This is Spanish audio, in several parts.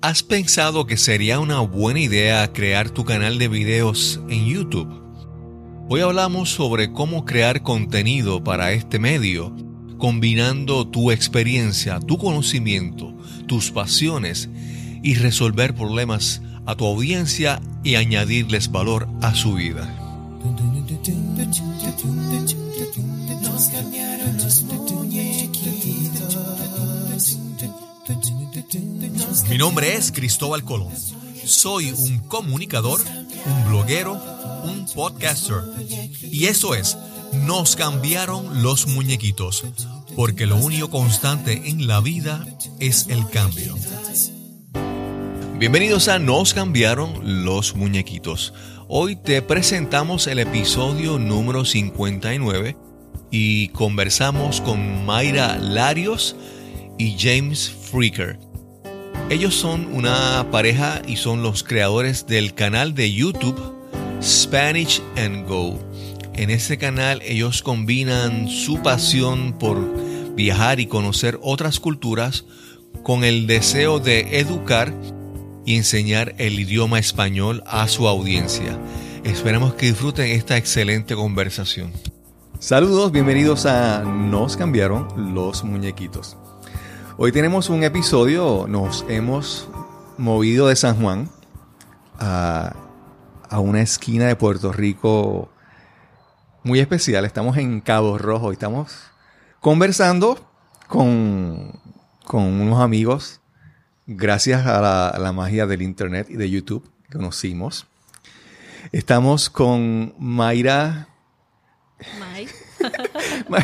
¿Has pensado que sería una buena idea crear tu canal de videos en YouTube? Hoy hablamos sobre cómo crear contenido para este medio, combinando tu experiencia, tu conocimiento, tus pasiones y resolver problemas a tu audiencia y añadirles valor a su vida. Mi nombre es Cristóbal Colón. Soy un comunicador, un bloguero, un podcaster. Y eso es, nos cambiaron los muñequitos, porque lo único constante en la vida es el cambio. Bienvenidos a Nos cambiaron los muñequitos. Hoy te presentamos el episodio número 59 y conversamos con Mayra Larios y James Freaker. Ellos son una pareja y son los creadores del canal de YouTube Spanish and Go. En ese canal ellos combinan su pasión por viajar y conocer otras culturas con el deseo de educar y enseñar el idioma español a su audiencia. Esperamos que disfruten esta excelente conversación. Saludos, bienvenidos a Nos cambiaron los muñequitos. Hoy tenemos un episodio, nos hemos movido de San Juan a, una esquina de Puerto Rico muy especial. Estamos en Cabo Rojo y estamos conversando con, con unos amigos gracias a la, a la, magia del Internet y de YouTube que conocimos. Estamos con Mayra. Mike.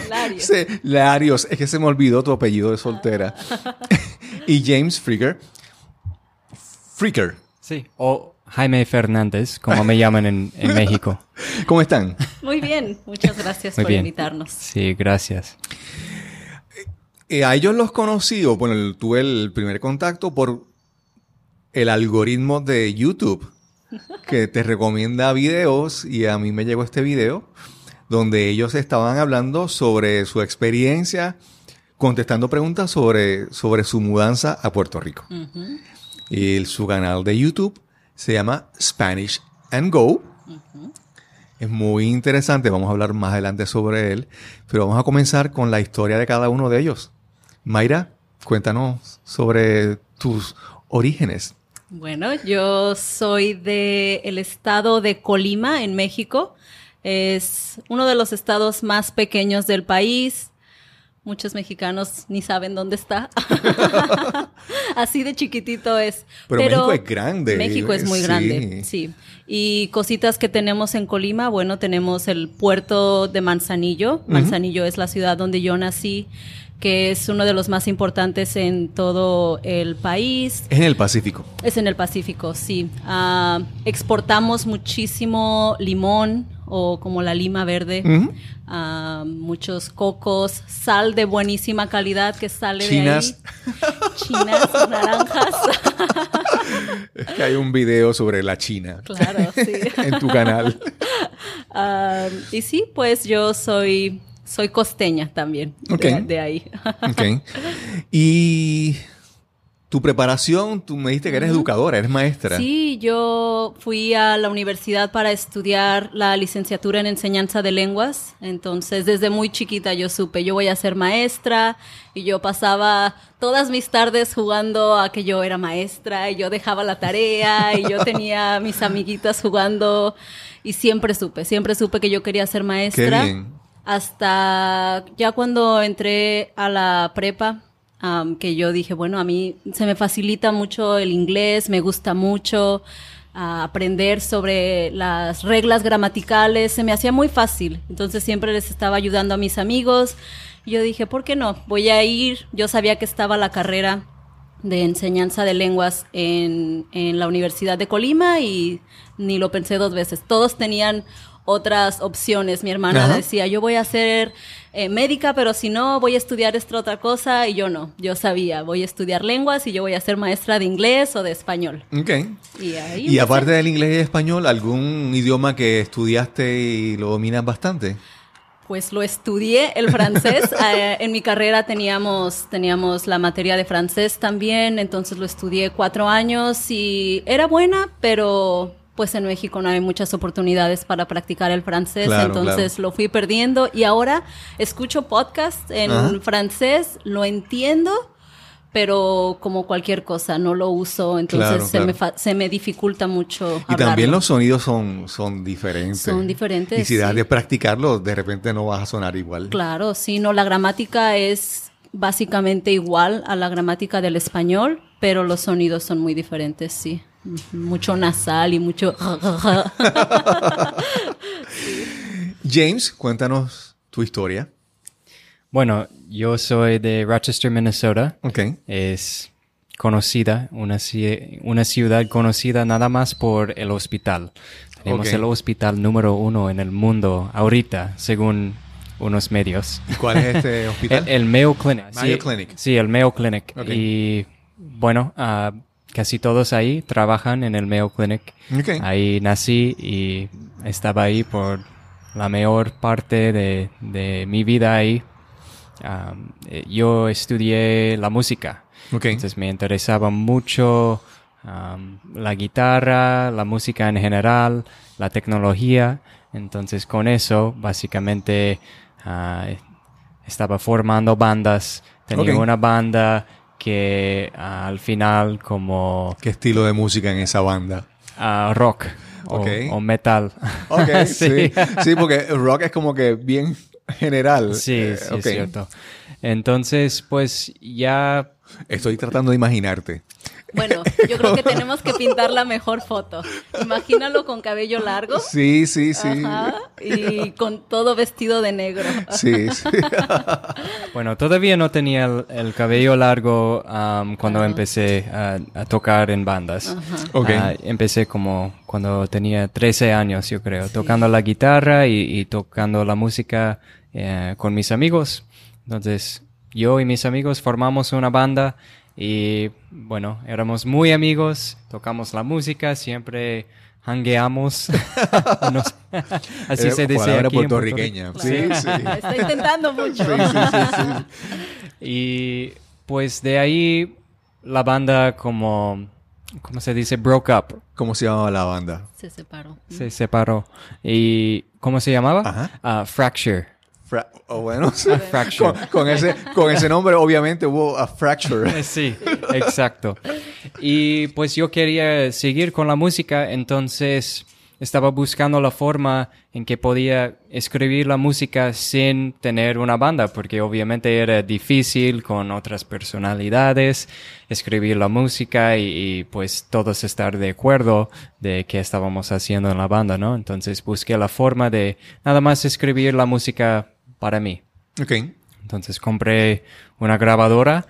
Larios. Larios. Es que se me olvidó tu apellido de soltera. y James Freaker. Freaker. Sí. O Jaime Fernández, como me llaman en, México. ¿Cómo están? Muy bien. Muchas gracias por invitarnos. Sí, gracias. Eh, a ellos los conocí, o bueno, tuve el primer contacto por el algoritmo de YouTube que te recomienda videos y a mí me llegó este video donde ellos estaban hablando sobre su experiencia, contestando preguntas sobre, sobre su mudanza a Puerto Rico. Y su canal de YouTube se llama Spanish and Go. Es muy interesante, vamos a hablar más adelante sobre él, pero vamos a comenzar con la historia de cada uno de ellos. Mayra, cuéntanos sobre tus orígenes. Bueno, yo soy del estado de Colima, en México. Es uno de los estados más pequeños del país. Muchos mexicanos ni saben dónde está. Así de chiquitito es. Pero, México es grande. México es muy grande, sí. Y cositas que tenemos en Colima, bueno, tenemos el puerto de Manzanillo. Manzanillo es la ciudad donde yo nací que es uno de los más importantes en todo el país. Es en el Pacífico. Es en el Pacífico, sí. Ah, exportamos muchísimo limón o como la lima verde, muchos cocos, sal de buenísima calidad que sale de ahí. Chinas, naranjas. es que hay un video sobre la China. Claro, sí. en tu canal. Y sí, pues yo soy soy costeña también. De, ahí. ok. Y tu preparación, tú me dijiste que eres educadora, eres maestra. Sí, yo fui a la universidad para estudiar la licenciatura en enseñanza de lenguas. Entonces, desde muy chiquita yo supe, yo voy a ser maestra y yo pasaba todas mis tardes jugando a que yo era maestra y yo dejaba la tarea y yo tenía mis amiguitas jugando y siempre supe, siempre supe que yo quería ser maestra. Qué bien hasta ya cuando entré a la prepa, que yo dije, bueno, a mí se me facilita mucho el inglés, me gusta mucho aprender sobre las reglas gramaticales, se me hacía muy fácil. Entonces siempre les estaba ayudando a mis amigos. yo dije, ¿por qué no? Voy a ir. Yo sabía que estaba la carrera de enseñanza de lenguas en, en la Universidad de Colima y ni lo pensé dos veces. Todos tenían otras opciones. Mi hermana decía, yo voy a ser eh, médica, pero si no, voy a estudiar esta otra cosa. Y yo no, yo sabía, voy a estudiar lenguas y yo voy a ser maestra de inglés o de español. Ok. Y, aparte del inglés y español, ¿algún idioma que estudiaste y lo dominas bastante? Pues lo estudié el francés. Eh, en mi carrera teníamos, teníamos la materia de francés también, entonces lo estudié cuatro años y era buena, pero pues en México no hay muchas oportunidades para practicar el francés, Claro, entonces claro. lo fui perdiendo y ahora escucho podcast en Ajá. francés, lo entiendo, pero como cualquier cosa, no lo uso, entonces Claro, se. Me fa- se me dificulta mucho. Y también los sonidos son, son diferentes. Son diferentes, Y si dejas sí. de practicarlo, de repente no vas a sonar igual. Claro, sí, no, la gramática es básicamente igual a la gramática del español, pero los sonidos son muy diferentes, sí. Mucho nasal y mucho... James, cuéntanos tu historia. Bueno, yo soy de Rochester, Minnesota. Ok. Es conocida, una, ci- una ciudad conocida nada más por el hospital. Tenemos el hospital número uno en el mundo ahorita, según unos medios. ¿Y cuál es este hospital? El, el Mayo Clinic. Mayo sí, Clinic. Sí, el Mayo Clinic. Ok. Y bueno, ah, casi todos ahí trabajan en el Mayo Clinic. Ahí nací y estaba ahí por la mayor parte de, de mi vida ahí. Eh, yo estudié la música. Entonces me interesaba mucho la guitarra, la música en general, la tecnología. Entonces con eso básicamente ah, estaba formando bandas. Tenía una banda que al final como ¿Qué estilo de música en esa banda? ah, rock o- Ok. o, metal. Ok, sí. sí. sí. porque rock es como que bien general. Sí, Eh, sí, es cierto. Entonces, pues ya Estoy tratando de imaginarte. Bueno, yo creo que tenemos que pintar la mejor foto. Imagínalo con cabello largo. Sí, sí, sí. Ajá, y con todo vestido de negro. Sí, sí. Bueno, todavía no tenía el, el cabello largo am, cuando empecé a, a tocar en bandas. Ok. Ah, empecé como cuando tenía 13 años, yo creo, tocando la guitarra y, y tocando la música eh, con mis amigos. Entonces, yo y mis amigos formamos una banda y, bueno, éramos muy amigos, tocamos la música, siempre hangueamos. Así Eh, se dice palabra aquí en Puerto puertorriqueña. Rico. Sí, sí. Está intentando mucho. Y pues de ahí la banda como, ¿cómo se dice? Broke up. ¿Cómo se llamaba la banda? Se separó. Se separó. ¿Y cómo se llamaba? Ajá. Ah, Fracture. Fra- oh, bueno, Fracture. con, con ese, con ese nombre obviamente hubo a fracture. Sí, exacto. Y pues yo quería seguir con la música, entonces estaba buscando la forma en que podía escribir la música sin tener una banda, porque obviamente era difícil con otras personalidades escribir la música y, y, pues todos estar de acuerdo de qué estábamos haciendo en la banda, ¿no? Entonces busqué la forma de nada más escribir la música para mí. Ok. Entonces compré una grabadora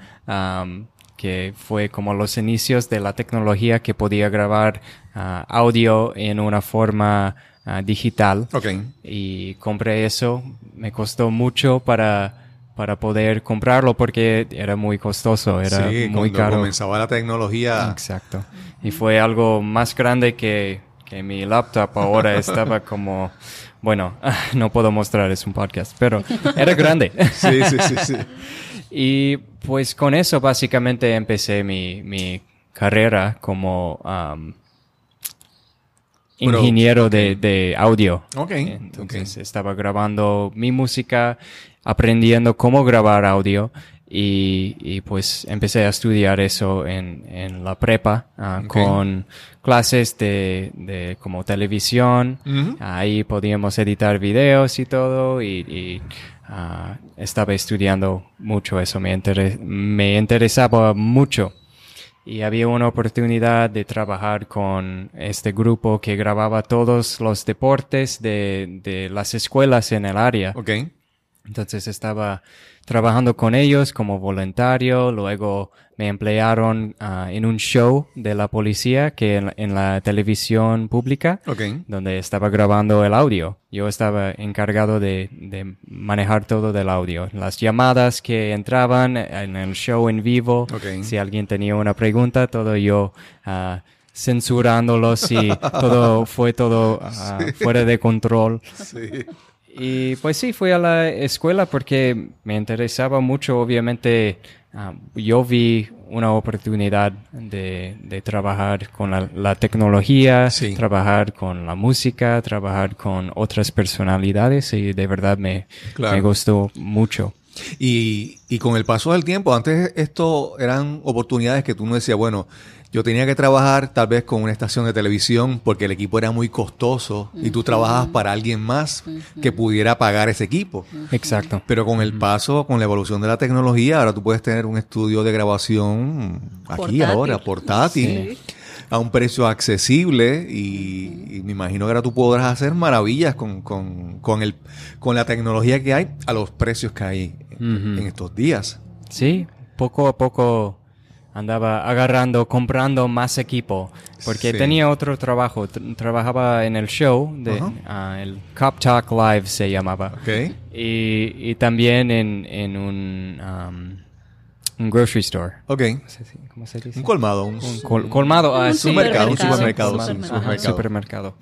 que fue como los inicios de la tecnología que podía grabar ah, audio en una forma ah, digital. Ok. Y compré eso. Me costó mucho para, para poder comprarlo porque era muy costoso, era sí, muy cuando caro. comenzaba la tecnología. Exacto. Y fue algo más grande que, que mi laptop ahora estaba como, bueno, no puedo mostrar, es un podcast, pero era grande. Sí, sí, sí, sí. Y pues con eso básicamente empecé mi, mi carrera como um, ingeniero de, de audio. Ok, Entonces estaba grabando mi música, aprendiendo cómo grabar audio y, y pues empecé a estudiar eso en, en la prepa ah, con clases de, de como televisión. Ahí podíamos editar videos y todo y, y, ah, estaba estudiando mucho eso, me, me interesaba mucho. Y había una oportunidad de trabajar con este grupo que grababa todos los deportes de, de las escuelas en el área. Entonces estaba trabajando con ellos como voluntario, luego me emplearon ah, en un show de la policía que en, la- en la televisión pública, Ok. donde estaba grabando el audio. Yo estaba encargado de, de manejar todo del audio, las llamadas que entraban en el show en vivo, Ok. si alguien tenía una pregunta, todo yo ah, censurándolos y todo fue todo ah, fuera de control. Sí. Y pues sí, fui a la escuela porque me interesaba mucho, obviamente, ah, yo vi una oportunidad de, de trabajar con la, la tecnología, Sí. trabajar con la música, trabajar con otras personalidades y de verdad me, Claro. me gustó mucho. Y, y con el paso del tiempo, antes esto eran oportunidades que tú no decías, bueno, yo tenía que trabajar tal vez con una estación de televisión porque el equipo era muy costoso y tú trabajabas para alguien más que pudiera pagar ese equipo. Exacto. Pero con el paso, con la evolución de la tecnología, ahora tú puedes tener un estudio de grabación aquí Portátil. ahora, portátil, a un precio accesible y, y me imagino que ahora tú podrás hacer maravillas con, con, con, el, con la tecnología que hay a los precios que hay en estos días. Sí, poco a poco andaba agarrando, comprando más equipo, porque Sí. tenía otro trabajo. T- trabajaba en el show, de, ah, el Cop Talk Live se llamaba. ¿Ok? Y, y también en, en un, um, un grocery store. Ok. No sé si- ¿Cómo se dice? Un colmado. Un, Un col- colmado. ah, Un sí. supermercado, un supermercado, supermercado, sí, supermercado.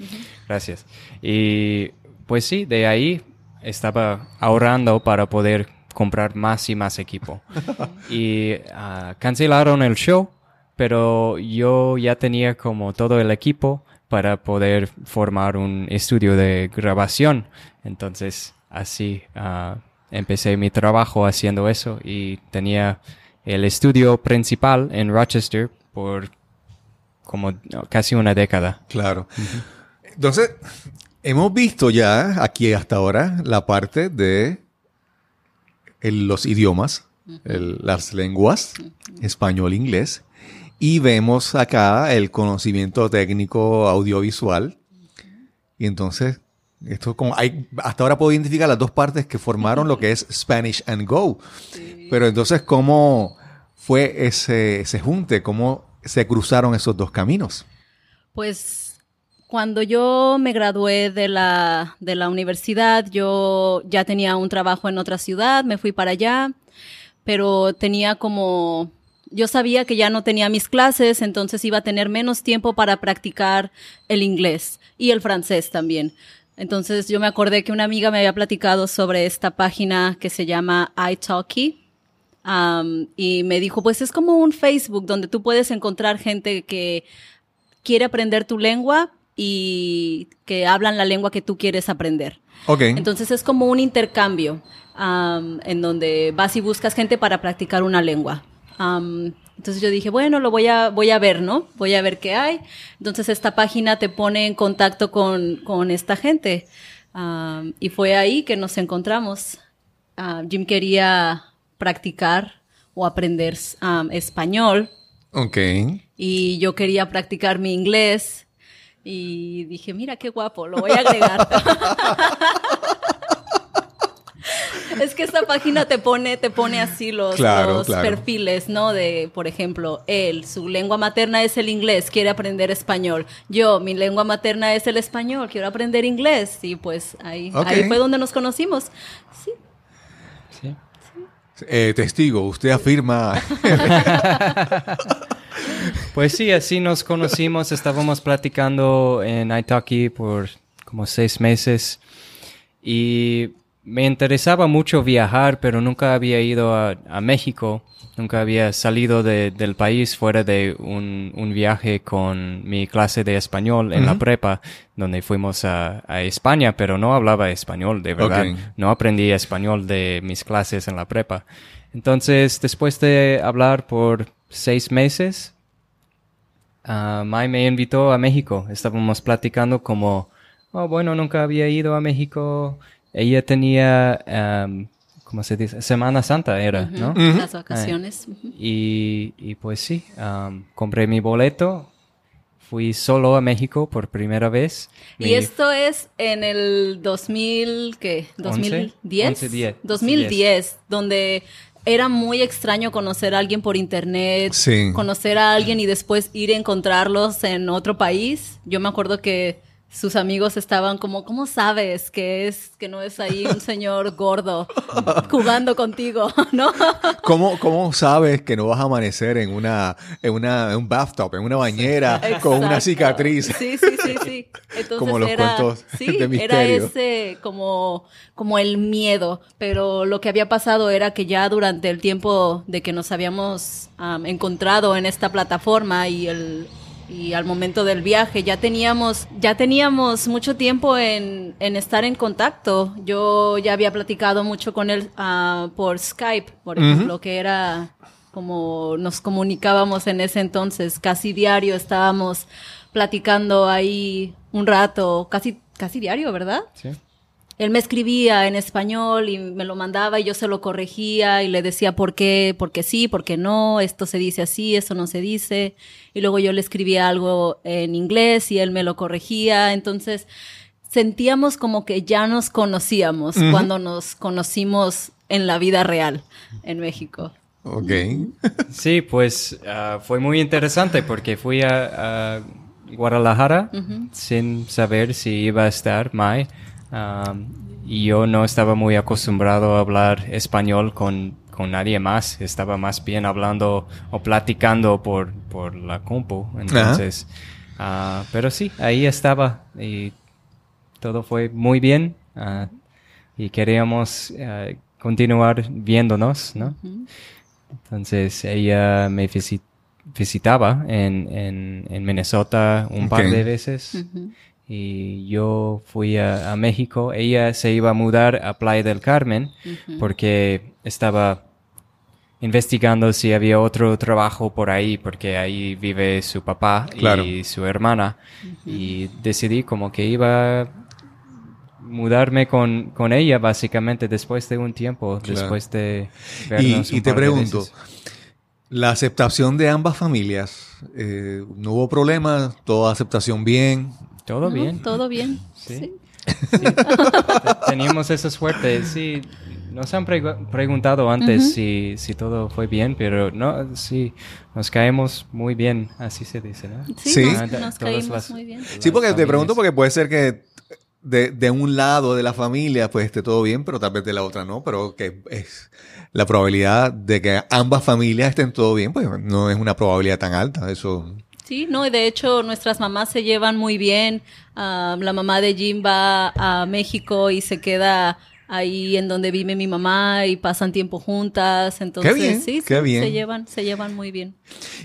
Gracias. Y pues sí, de ahí estaba ahorrando para poder comprar más y más equipo. y ah, cancelaron el show, pero yo ya tenía como todo el equipo para poder formar un estudio de grabación. Entonces, así ah, empecé mi trabajo haciendo eso y tenía el estudio principal en Rochester por como casi una década. Claro. Entonces, hemos visto ya aquí hasta ahora la parte de los idiomas, las lenguas, español, inglés, y vemos acá el conocimiento técnico audiovisual. Y entonces, esto como hay, hasta ahora puedo identificar las dos partes que formaron lo que es Spanish and Go. Pero entonces, ¿cómo fue ese, ese junte? ¿Cómo se cruzaron esos dos caminos? Pues cuando yo me gradué de la, de la universidad, yo ya tenía un trabajo en otra ciudad, me fui para allá, pero tenía como, yo sabía que ya no tenía mis clases, entonces iba a tener menos tiempo para practicar el inglés y el francés también. Entonces yo me acordé que una amiga me había platicado sobre esta página que se llama iTalki. Um, y me dijo, pues es como un Facebook donde tú puedes encontrar gente que quiere aprender tu lengua y que hablan la lengua que tú quieres aprender. Ok. Entonces es como un intercambio um, en donde vas y buscas gente para practicar una lengua. Um, entonces yo dije, bueno, lo voy a, voy a ver, ¿no? Voy a ver qué hay. Entonces esta página te pone en contacto con, con esta gente. Um, y fue ahí que nos encontramos. Jim quería practicar o aprender um, español Ok. y yo quería practicar mi inglés y dije, mira qué guapo, lo voy a agregar. es que esta página te pone, te pone así los, Claro, los claro. perfiles, ¿no? De, por ejemplo, él, su lengua materna es el inglés, quiere aprender español. Yo, mi lengua materna es el español, quiero aprender inglés. Y pues ahí, ahí fue donde nos conocimos. Sí. Sí. Eh, testigo, usted afirma. Pues sí, así nos conocimos. Estábamos platicando en Italki por como seis meses y me interesaba mucho viajar, pero nunca había ido a, a México. Nunca había salido de- del país fuera de un, un viaje con mi clase de español en la prepa, donde fuimos a, a España, pero no hablaba español, de verdad. No aprendí español de mis clases en la prepa. Entonces, después de hablar por seis meses, Mai me invitó a México. Estábamos platicando como, oh, bueno, nunca había ido a México. Ella tenía, am, ¿cómo se dice? Semana Santa era, ¿no? Las vacaciones. ujú. Y, y pues sí, am, compré mi boleto. Fui solo a México por primera vez. Y Mi- esto es en el 2000, ¿qué? Once, 2010. once, diez, 2010, donde era muy extraño conocer a alguien por internet, Sí. conocer a alguien y después ir a encontrarlos en otro país. Yo me acuerdo que sus amigos estaban como, ¿cómo sabes que es que no es ahí un señor gordo jugando contigo, no? ¿Cómo, ¿Cómo sabes que no vas a amanecer en una en una en un bathtub, en una bañera con una cicatriz? Sí, sí, sí, sí. Entonces Como los era, cuentos sí, de era ese como como el miedo, pero lo que había pasado era que ya durante el tiempo de que nos habíamos am, encontrado en esta plataforma y el y al momento del viaje ya teníamos ya teníamos mucho tiempo en, en estar en contacto. Yo ya había platicado mucho con él ah, por Skype, por ejemplo, que era como nos comunicábamos en ese entonces, casi diario estábamos platicando ahí un rato, casi casi diario, ¿verdad? Sí. Él me escribía en español y me lo mandaba y yo se lo corregía y le decía por qué, por qué sí, por qué no, esto se dice así, eso no se dice. Y luego yo le escribía algo en inglés y él me lo corregía. Entonces sentíamos como que ya nos conocíamos cuando nos conocimos en la vida real en México. Ok. Sí, pues ah, fue muy interesante porque fui a, a Guadalajara sin saber si iba a estar Mai. Y yo no estaba muy acostumbrado a hablar español con, con nadie más. Estaba más bien hablando o platicando por, por la compu. Entonces, ah, pero sí, ahí estaba y todo fue muy bien. ah, y queríamos ah, continuar viéndonos, ¿no? Entonces ella me visi- visitaba en, en, en Minnesota un par de veces y yo fui a, a México. Ella se iba a mudar a Playa del Carmen porque estaba investigando si había otro trabajo por ahí porque ahí vive su papá Claro. y su hermana y decidí como que iba a mudarme con, con ella básicamente después de un tiempo, Claro. después de Y, vernos un y te de pregunto, veces. la aceptación de ambas familias, eh, ¿no hubo problema? ¿Toda aceptación bien? Todo ¿No? bien. Todo bien. Sí. Sí. Sí. Te- Teníamos esa suerte. Sí, nos han pregu- preguntado antes si, si todo fue bien, pero no, sí, nos caemos muy bien, así se dice, ¿no? Sí, Sí. nos, Ah, nos las- muy bien. Sí, porque te pregunto porque puede ser que de, de un lado de la familia pues esté todo bien, pero tal vez de la otra no, pero que es la probabilidad de que ambas familias estén todo bien, pues no es una probabilidad tan alta, eso. Sí, no, y de hecho nuestras mamás se llevan muy bien. Ah, la mamá de Jim va a México y se queda ahí en donde vive mi mamá y pasan tiempo juntas. Entonces, bien, sí, qué sí, bien. se llevan, se llevan muy bien.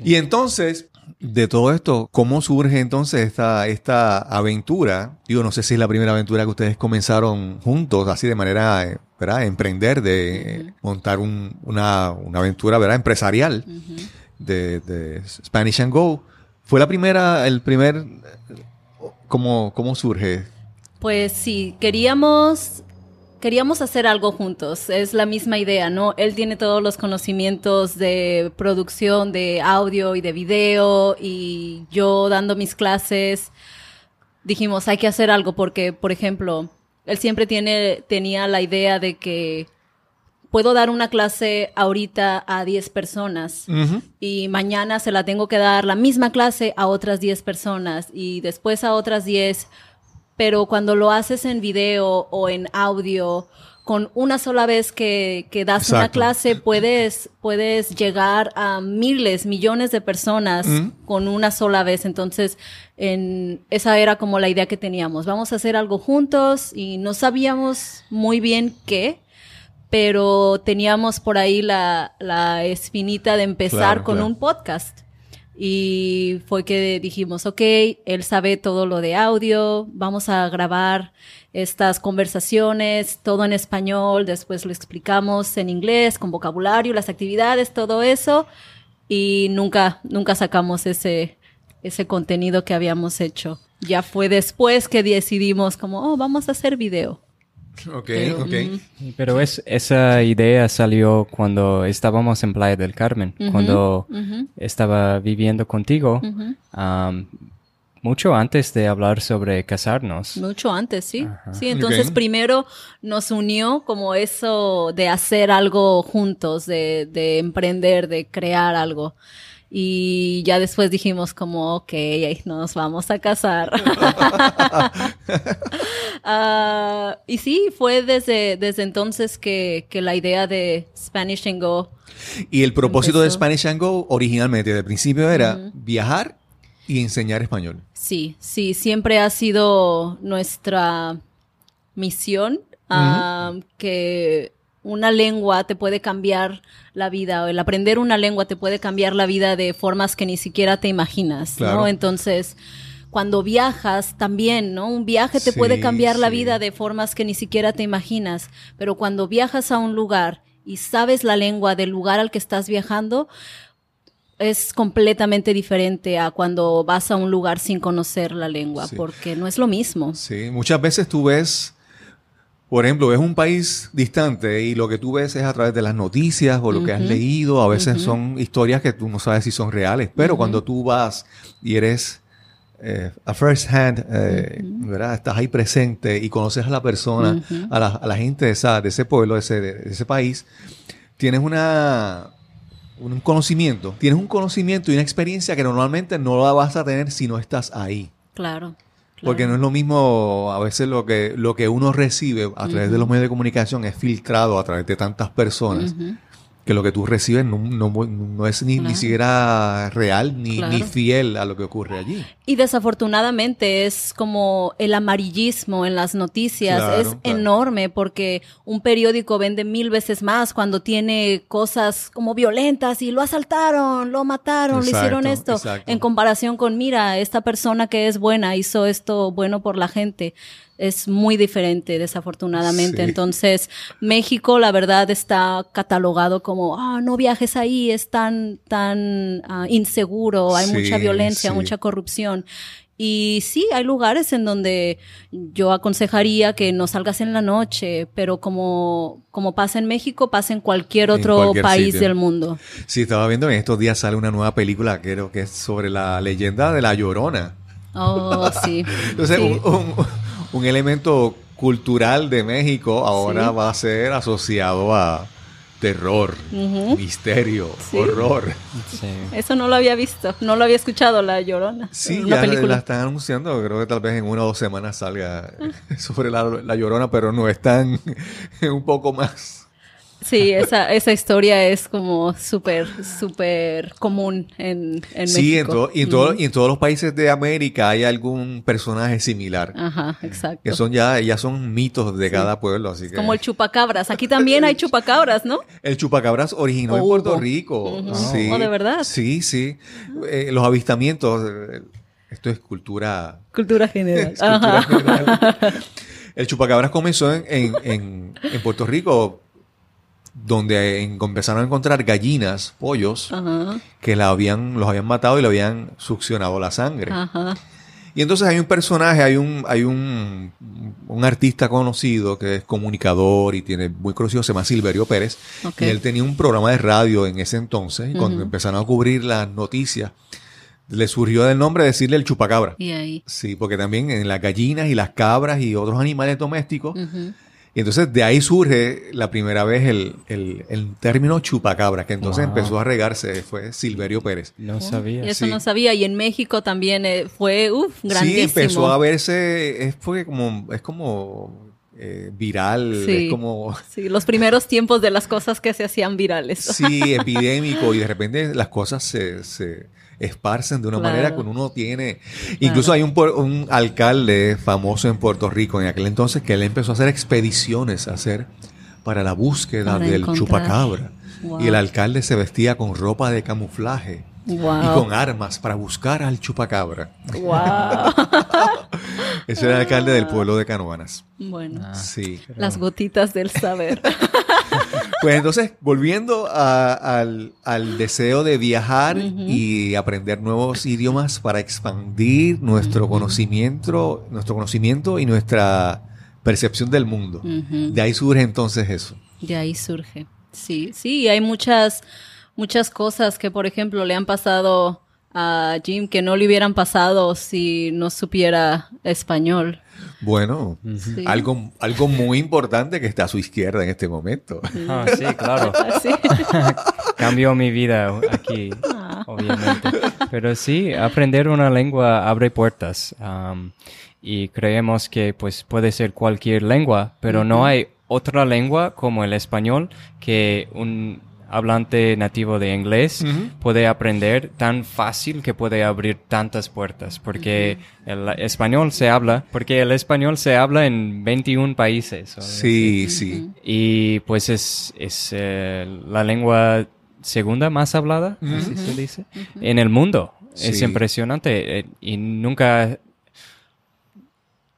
Y entonces, de todo esto, ¿cómo surge entonces esta, esta aventura? Digo, no sé si es la primera aventura que ustedes comenzaron juntos, así de manera, eh, ¿verdad? Emprender, de montar un- una, una aventura, ¿verdad? Empresarial de, de Spanish and Go. ¿Fue la primera, el primer, cómo, cómo surge? Pues sí, queríamos queríamos hacer algo juntos. Es la misma idea, ¿no? Él tiene todos los conocimientos de producción de audio y de video y yo dando mis clases dijimos, hay que hacer algo porque, por ejemplo, él siempre tiene tenía la idea de que puedo dar una clase ahorita a 10 personas y mañana se la tengo que dar la misma clase a otras 10 personas y después a otras 10, pero cuando lo haces en video o en audio, con una sola vez que, que das una clase, puedes, puedes llegar a miles, millones de personas con una sola vez. Entonces, en, esa era como la idea que teníamos. Vamos a hacer algo juntos y no sabíamos muy bien qué, pero teníamos por ahí la, la espinita de empezar Claro, con claro. un podcast. Y fue que dijimos, ok, él sabe todo lo de audio, vamos a grabar estas conversaciones, todo en español, después lo explicamos en inglés, con vocabulario, las actividades, todo eso. Y nunca, nunca sacamos ese, ese contenido que habíamos hecho. Ya fue después que decidimos como, oh, vamos a hacer video. Ok, Pero, ok. mm, Pero es, esa idea salió cuando estábamos en Playa del Carmen, cuando estaba viviendo contigo, mucho antes de hablar sobre casarnos. Mucho antes, sí. Sí, entonces primero nos unió como eso de hacer algo juntos, de, de emprender, de crear algo. Y ya después dijimos como, ok, nos vamos a casar. Ah, y sí, fue desde, desde entonces que, que la idea de Spanish and Go. Y el propósito de. Spanish and Go originalmente, desde el principio, era viajar y enseñar español. Sí, sí, siempre ha sido nuestra misión ah, que una lengua te puede cambiar la vida, o el aprender una lengua te puede cambiar la vida de formas que ni siquiera te imaginas, Claro. ¿no? Entonces, cuando viajas también, ¿no? Un viaje te puede Sí, cambiar la vida de formas que ni siquiera te imaginas, pero cuando viajas a un lugar y sabes la lengua del lugar al que estás viajando, es completamente diferente a cuando vas a un lugar sin conocer la lengua, Sí. porque no es lo mismo. Sí, muchas veces tú ves, por ejemplo, ves un país distante y lo que tú ves es a través de las noticias o lo que has leído. A veces son historias que tú no sabes si son reales, pero cuando tú vas y eres eh, a first hand, eh, ¿verdad? Estás ahí presente y conoces a la persona, a, la, a la gente de, esa, de ese pueblo, de ese, de ese país, tienes una un conocimiento, tienes un conocimiento y una experiencia que normalmente no la vas a tener si no estás ahí. Claro. Porque no es lo mismo, a veces lo que, lo que uno recibe a través de los medios de comunicación es filtrado a través de tantas personas que lo que tú recibes no, no- no es ni, ni siquiera real ni, Claro. ni fiel a lo que ocurre allí. Y desafortunadamente es como el amarillismo en las noticias Claro, es enorme porque un periódico vende mil veces más cuando tiene cosas como violentas y lo asaltaron, lo mataron, le hicieron Exacto, esto, exacto. en comparación con mira, esta persona que es buena hizo esto bueno por la gente. Es muy diferente, desafortunadamente. Sí. Entonces, México, la verdad, está catalogado como, ah, no viajes ahí, es tan, tan ah, inseguro, hay Sí, mucha violencia, sí. mucha corrupción. Y sí, hay lugares en donde yo aconsejaría que no salgas en la noche, pero como, como pasa en México, pasa en cualquier En otro cualquier país sitio. del mundo. Sí, estaba viendo en estos días sale una nueva película, creo que es sobre la leyenda de la Llorona. Oh, sí. Entonces, Sí. un, un- un elemento cultural de México ahora Sí. va a ser asociado a terror, misterio, Sí. horror. Sí. Eso no lo había visto, no lo había escuchado, La Llorona. Sí, una ya película. la están anunciando. Creo que tal vez en una o dos semanas salga sobre la, la llorona, pero no es tan un poco más. Sí, esa, esa historia es como súper, súper común en, en Sí, en México. todo- y, en todo- y en todos los países de América hay algún personaje similar. Ajá, exacto. Que son ya, ya son mitos de cada pueblo, así que. Como el chupacabras. Aquí también hay chupacabras, ¿no? El chupacabras originó en Puerto. Rico. Ujú. sí, Oh, ¿de verdad? Sí, sí. Eh, los avistamientos, eh, esto es cultura Cultura general. Es cultura Ajá. general. El chupacabras comenzó en, en- en- en Puerto Rico, donde empezaron a encontrar gallinas, pollos, Ajá. que la habían, los habían matado y le habían succionado la sangre. Ajá. Y entonces hay un personaje, hay un, hay un, un artista conocido que es comunicador y tiene muy conocido, se llama Silverio Pérez. Y él tenía un programa de radio en ese entonces, y cuando empezaron a cubrir las noticias, le surgió del nombre decirle el chupacabra. Y ahí. Sí, porque también en las gallinas y las cabras y otros animales domésticos. Y entonces de ahí surge la primera vez el, el- el término chupacabra, que entonces Wow. empezó a regarse, fue Silverio Pérez. No sabía. Y eso Sí. no sabía. Y en México también eh, fue, uff, grandísimo. Sí, empezó a verse, es, fue como, es como eh, viral, Sí. es como, Sí, los primeros tiempos de las cosas que se hacían virales. sí, epidémico y de repente las cosas se, se esparcen de una Claro. manera que uno tiene. Incluso hay un, un alcalde famoso en Puerto Rico en aquel entonces que él empezó a hacer expediciones a hacer para la búsqueda Para del encontrar. chupacabra. Wow. Y el alcalde se vestía con ropa de camuflaje Wow. y con armas para buscar al chupacabra. Wow. Ese era el alcalde del pueblo de Canoanas. bueno, Ah. Sí. las gotitas del saber. Pues entonces, volviendo a- al, al deseo de viajar y aprender nuevos idiomas para expandir nuestro conocimiento, nuestro conocimiento y nuestra percepción del mundo. De ahí surge entonces eso. De ahí surge. Sí, sí, hay muchas, muchas cosas que, por ejemplo, le han pasado a Jim que no le hubieran pasado si no supiera español. Bueno, Sí. algo, algo muy importante que está a su izquierda en este momento. Ah, sí, claro. Así. Cambió mi vida aquí. Ah, obviamente. Pero sí, aprender una lengua abre puertas. um, y creemos que pues puede ser cualquier lengua, pero no hay otra lengua como el español que un hablante nativo de inglés puede aprender tan fácil que puede abrir tantas puertas, porque el español se habla, porque el español se habla en 21 países. Sí, sí. y pues es, es eh, la lengua segunda más hablada, así se dice, en el mundo. Es Sí. impresionante eh, y nunca...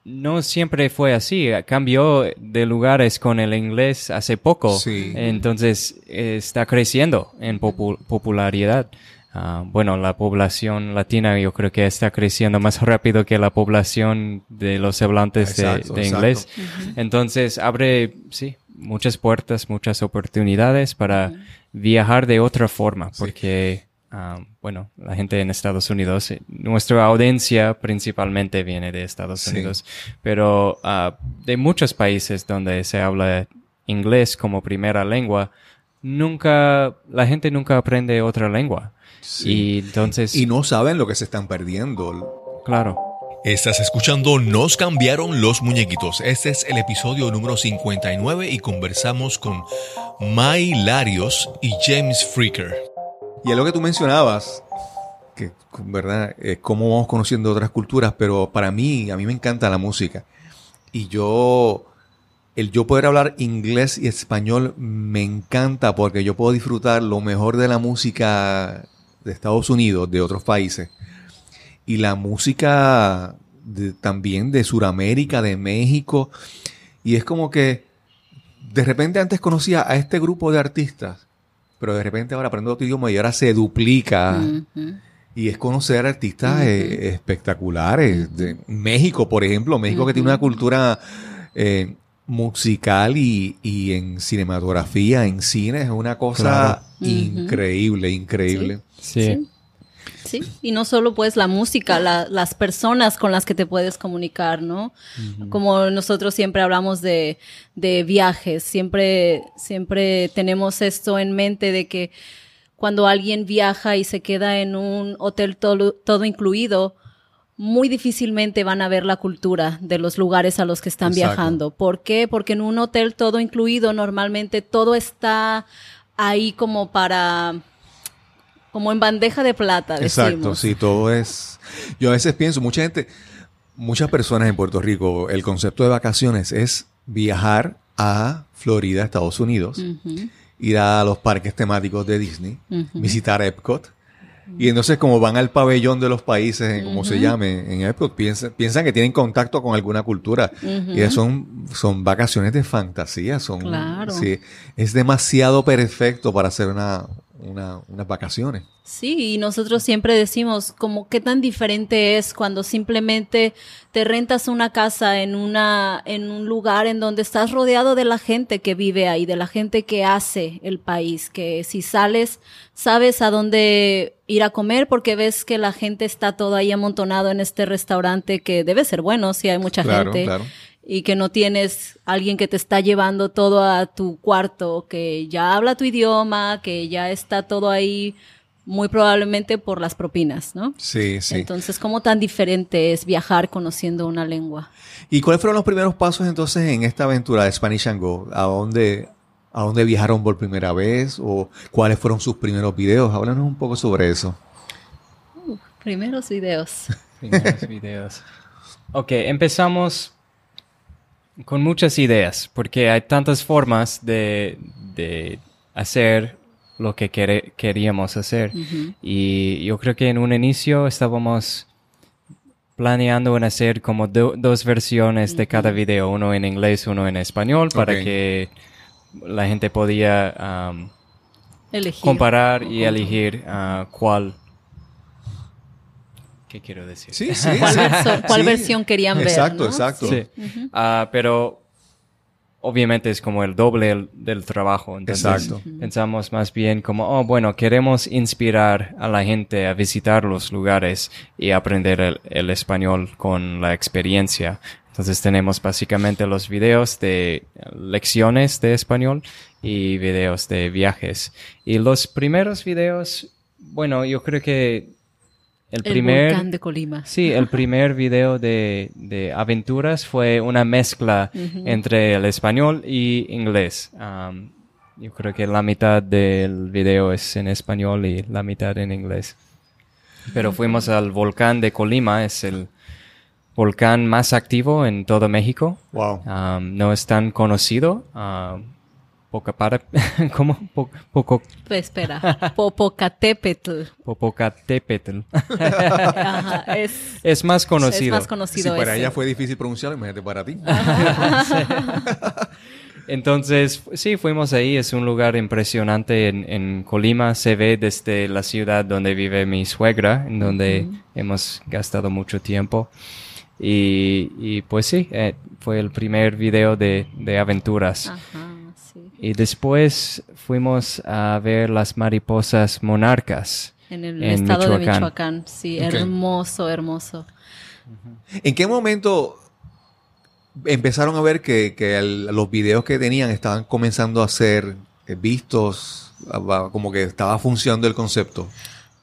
No siempre fue así, cambió de lugares con el inglés hace poco, Sí. entonces eh, está creciendo en popu- popularidad. Ah, bueno, la población latina yo creo que está creciendo más rápido que la población de los hablantes de- Exacto, de, exacto. inglés. Entonces abre, sí, muchas puertas, muchas oportunidades para viajar de otra forma, porque, ah, bueno, la gente en Estados Unidos, eh, nuestra audiencia principalmente viene de Estados Sí. Unidos, pero ah, de muchos países donde se habla inglés como primera lengua, nunca, la gente nunca aprende otra lengua. Sí. Y entonces, Y no saben lo que se están perdiendo. claro. Estás escuchando Nos cambiaron los muñequitos. Este es el episodio número 59 y conversamos con Mai Larios y James Freaker. Y es lo que tú mencionabas, que, ¿verdad? Eh, cómo vamos conociendo otras culturas, pero para mí, a mí me encanta la música. Y yo, el yo poder hablar inglés y español me encanta porque yo puedo disfrutar lo mejor de la música de Estados Unidos, de otros países. Y la música de- también de Sudamérica, de México. Y es como que de repente antes conocía a este grupo de artistas, pero de repente ahora aprendo otro idioma y ahora se duplica. Y es conocer artistas eh, espectaculares. De México, por ejemplo. México que tiene una cultura eh, musical y, y en cinematografía, en cine, es una cosa Claro. increíble, increíble. Sí. Sí. Sí, y no solo pues la música, la- las personas con las que te puedes comunicar, ¿no? Como nosotros siempre hablamos de, de viajes, siempre, siempre tenemos esto en mente de que cuando alguien viaja y se queda en un hotel todo, todo incluido, muy difícilmente van a ver la cultura de los lugares a los que están Exacto. viajando. ¿Por qué? Porque en un hotel todo incluido normalmente todo está ahí como para como en bandeja de plata, Exacto, decimos. sí, todo es... Yo a veces pienso, mucha gente, muchas personas en Puerto Rico, el concepto de vacaciones es viajar a Florida, Estados Unidos, ir a los parques temáticos de Disney, visitar Epcot. Y entonces como van al pabellón de los países, como se llame, en Epcot, piensan, piensan que tienen contacto con alguna cultura. Y son, son vacaciones de fantasía, son... Claro. sí, es demasiado perfecto para hacer una, una- unas vacaciones. Sí, y nosotros siempre decimos como qué tan diferente es cuando simplemente te rentas una casa en una en un lugar en donde estás rodeado de la gente que vive ahí, de la gente que hace el país, que si sales sabes a dónde ir a comer porque ves que la gente está todo ahí amontonado en este restaurante que debe ser bueno si hay mucha Claro, gente claro. Y que no tienes alguien que te está llevando todo a tu cuarto, que ya habla tu idioma, que ya está todo ahí muy probablemente por las propinas, ¿no? Sí, sí. Entonces, ¿cómo tan diferente es viajar conociendo una lengua? ¿Y cuáles fueron los primeros pasos entonces en esta aventura de Spanish and Go? ¿A dónde, ¿A dónde viajaron por primera vez? ¿O cuáles fueron sus primeros videos? Háblanos un poco sobre eso. Primeros videos. Primeros videos. Ok, empezamos con muchas ideas, porque hay tantas formas de, de hacer lo que queríamos hacer. Y yo creo que en un inicio estábamos planeando en hacer como do- dos versiones de cada video, uno en inglés, uno en español, para que la gente podía Elegir. comparar y elegir ah, cuál. ¿Qué quiero decir? Sí, sí. ¿Cuál, sí. verso- cuál Sí. versión querían ver? Exacto, ¿no? exacto. Sí. Ah, pero obviamente es como el doble del, del trabajo. Entonces Exacto. pensamos más bien como, oh, bueno, queremos inspirar a la gente a visitar los lugares y aprender el, el español con la experiencia. Entonces tenemos básicamente los videos de lecciones de español y videos de viajes. Y los primeros videos bueno, yo creo que el, El primer... volcán de Colima. Sí, el primer video de, de aventuras fue una mezcla entre el español y inglés. Um, yo creo que la mitad del video es en español y la mitad en inglés. Pero fuimos al volcán de Colima, es el volcán más activo en todo México. Wow. Um, no es tan conocido. Poca para, ¿cómo? Po- poco, Pues espera, Popocatépetl. Popocatépetl. Ajá, es, es más conocido. es más Si conocido para ese. ella fue difícil pronunciarlo, imagínate para ti. Entonces, sí, fuimos ahí. Es un lugar impresionante en, en Colima. Se ve desde la ciudad donde vive mi suegra, en donde hemos gastado mucho tiempo. Y, y, pues sí, eh, fue el primer video de, de aventuras. Ajá. Y después fuimos a ver las mariposas monarcas. En el En estado de Michoacán. Sí, hermoso, hermoso. ¿En qué momento empezaron a ver que, que el- los videos que tenían estaban comenzando a ser eh, vistos, como que estaba funcionando el concepto?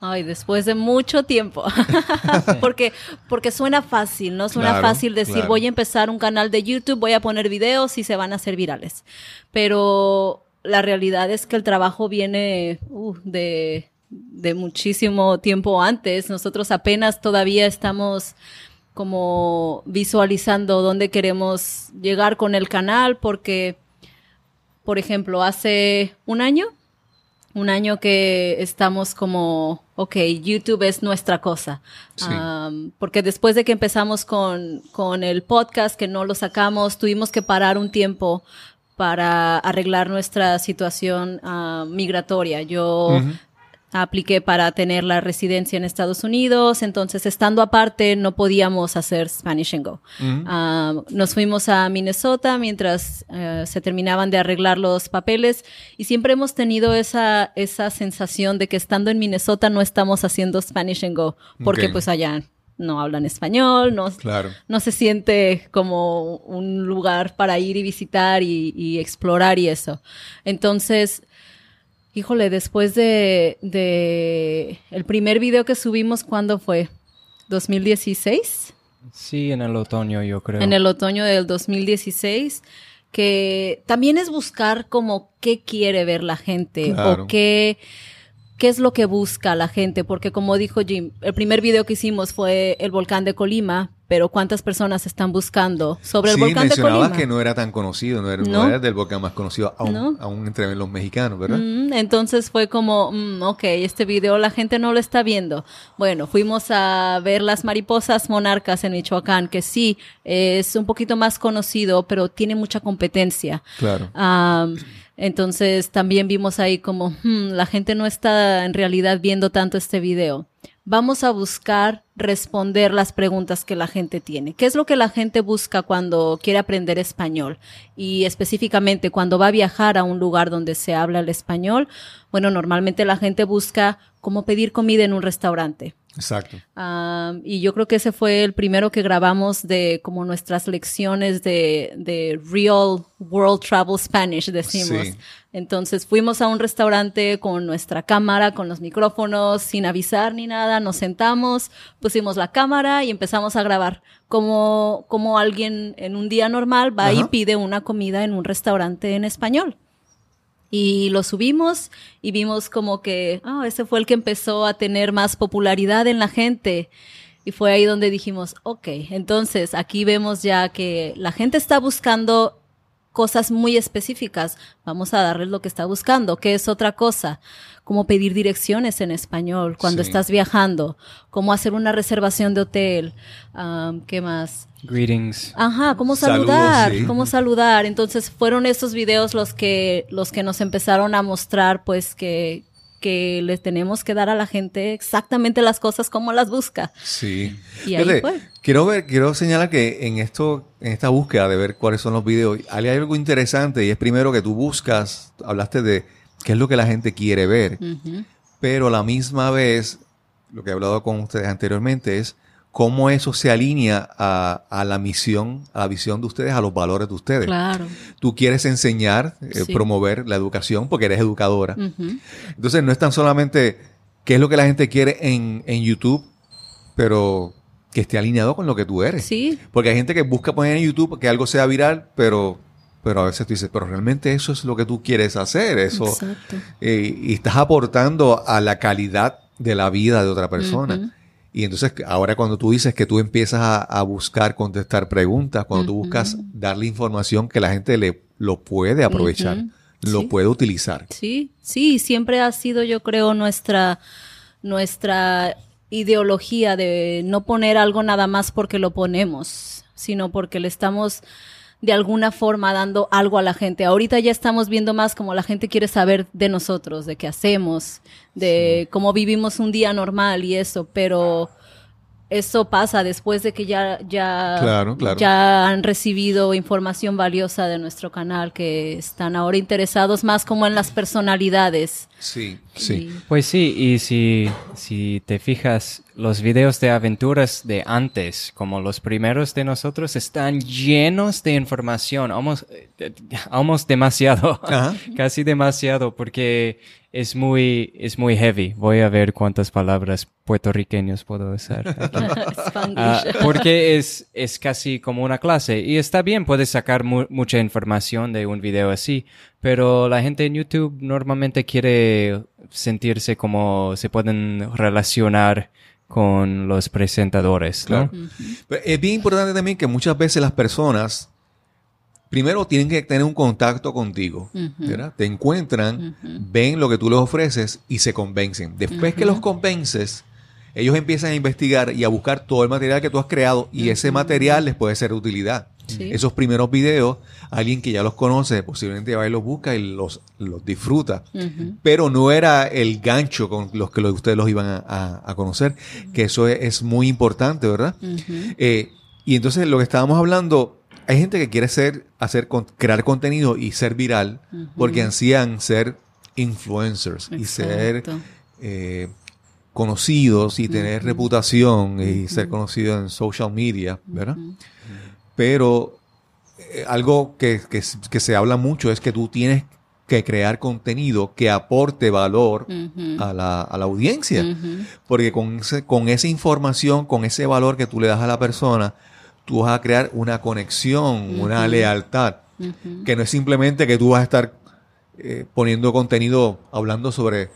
Ay, después de mucho tiempo. porque, porque suena fácil, ¿no? Suena Claro, fácil decir, claro. voy a empezar un canal de YouTube, voy a poner videos y se van a hacer virales. Pero la realidad es que el trabajo viene uh, de, de muchísimo tiempo antes. Nosotros apenas todavía estamos como visualizando dónde queremos llegar con el canal porque, por ejemplo, hace un año un año que estamos como, ok, YouTube es nuestra cosa. Sí. Am, porque después de que empezamos con, con el podcast, que no lo sacamos, tuvimos que parar un tiempo para arreglar nuestra situación ah, migratoria. Yo apliqué para tener la residencia en Estados Unidos, entonces estando aparte no podíamos hacer Spanish and Go. Ah, nos fuimos a Minnesota mientras eh, se terminaban de arreglar los papeles y siempre hemos tenido esa, esa sensación de que estando en Minnesota no estamos haciendo Spanish and Go, porque pues allá no hablan español, no, Claro. no se siente como un lugar para ir y visitar y, y explorar y eso. Entonces, híjole, después de, de el primer video que subimos, ¿cuándo fue? ¿2016? Sí, en el otoño, yo creo. En el otoño del 2016, que también es buscar como qué quiere ver la gente Claro. o qué, qué es lo que busca la gente, porque como dijo Jim, el primer video que hicimos fue el volcán de Colima, pero ¿cuántas personas están buscando sobre el sí, volcán de mencionabas Colima? que no era tan conocido, no era, no No. era del volcán más conocido, aún, No. aún entre los mexicanos, ¿verdad? Mm, entonces fue como, mm, ok, este video la gente no lo está viendo. Bueno, fuimos a ver las mariposas monarcas en Michoacán, que sí, es un poquito más conocido, pero tiene mucha competencia. Claro. Am, entonces también vimos ahí como, hmm, la gente no está en realidad viendo tanto este video. Vamos a buscar responder las preguntas que la gente tiene. ¿Qué es lo que la gente busca cuando quiere aprender español? Y específicamente cuando va a viajar a un lugar donde se habla el español, bueno, normalmente la gente busca cómo pedir comida en un restaurante. Exacto. Um, y yo creo que ese fue el primero que grabamos de como nuestras lecciones de, de Real World Travel Spanish, decimos. Sí. Entonces fuimos a un restaurante con nuestra cámara, con los micrófonos, sin avisar ni nada, nos sentamos, pusimos la cámara y empezamos a grabar. Como, como alguien en un día normal va y pide una comida en un restaurante en español. Y lo subimos y vimos como que, ah, ese fue el que empezó a tener más popularidad en la gente. Y fue ahí donde dijimos, ok, entonces aquí vemos ya que la gente está buscando cosas muy específicas. Vamos a darles lo que está buscando, que es otra cosa. Cómo pedir direcciones en español cuando Sí. estás viajando. Cómo hacer una reservación de hotel. ¿Qué más? Greetings. Ajá, cómo Saludos, saludar, sí. cómo saludar. Entonces fueron esos videos los que, los que nos empezaron a mostrar, pues, que, que les tenemos que dar a la gente exactamente las cosas como las busca. Sí. Y ahí Fíjate, fue. Quiero ver, quiero señalar que en esto, en esta búsqueda de ver cuáles son los videos, hay algo interesante y es primero que tú buscas, hablaste de qué es lo que la gente quiere ver, pero a la misma vez, lo que he hablado con ustedes anteriormente es cómo eso se alinea a, a la misión, a la visión de ustedes, a los valores de ustedes. Claro. Tú quieres enseñar, eh, Sí. promover la educación porque eres educadora. Entonces no es tan solamente qué es lo que la gente quiere en, en YouTube, pero que esté alineado con lo que tú eres. Sí, Porque hay gente que busca poner en YouTube que algo sea viral, pero, pero a veces tú dices, pero realmente eso es lo que tú quieres hacer, eso, exacto. eh, y estás aportando a la calidad de la vida de otra persona. Ujú. Y entonces ahora cuando tú dices que tú empiezas a, a buscar contestar preguntas, cuando tú buscas darle información que la gente le lo puede aprovechar, lo Sí. puede utilizar. Sí, sí, siempre ha sido, yo creo, nuestra, nuestra ideología de no poner algo nada más porque lo ponemos, sino porque le estamos de alguna forma dando algo a la gente. Ahorita ya estamos viendo más como la gente quiere saber de nosotros, de qué hacemos, de cómo vivimos un día normal y eso, pero eso pasa después de que ya, ya, Claro, claro. ya han recibido información valiosa de nuestro canal, que están ahora interesados más como en las personalidades. Sí, sí. Y- Pues sí, y si, si te fijas, los videos de aventuras de antes, como los primeros de nosotros, están llenos de información, almost, eh, almost demasiado, Ajá. casi demasiado, porque es muy, es muy heavy. Voy a ver cuántas palabras puertorriqueños puedo usar. Ah, porque es, es casi como una clase. Y está bien, puedes sacar mu- mucha información de un video así, pero la gente en YouTube normalmente quiere sentirse como se pueden relacionar con los presentadores, ¿no? Claro. Pero es bien importante también que muchas veces las personas primero tienen que tener un contacto contigo, ¿verdad? Te encuentran, ven lo que tú les ofreces y se convencen. Después que los convences, ellos empiezan a investigar y a buscar todo el material que tú has creado y ese material les puede ser de utilidad. Sí. Esos primeros videos, alguien que ya los conoce, posiblemente va y los busca y los, los disfruta. Pero no era el gancho con los que ustedes los iban a, a- a conocer, que eso es, es muy importante, ¿verdad? Eh, y entonces lo que estábamos hablando, hay gente que quiere ser, hacer, con- crear contenido y ser viral porque ansían ser influencers y ser eh, conocidos y tener reputación y ser conocidos en social media, ¿verdad? Pero eh, algo que, que se habla mucho es que tú tienes que crear contenido que aporte valor a, la, a la audiencia. Porque con, ese- con esa información, con ese valor que tú le das a la persona, tú vas a crear una conexión, una lealtad, que no es simplemente que tú vas a estar eh, poniendo contenido hablando sobre,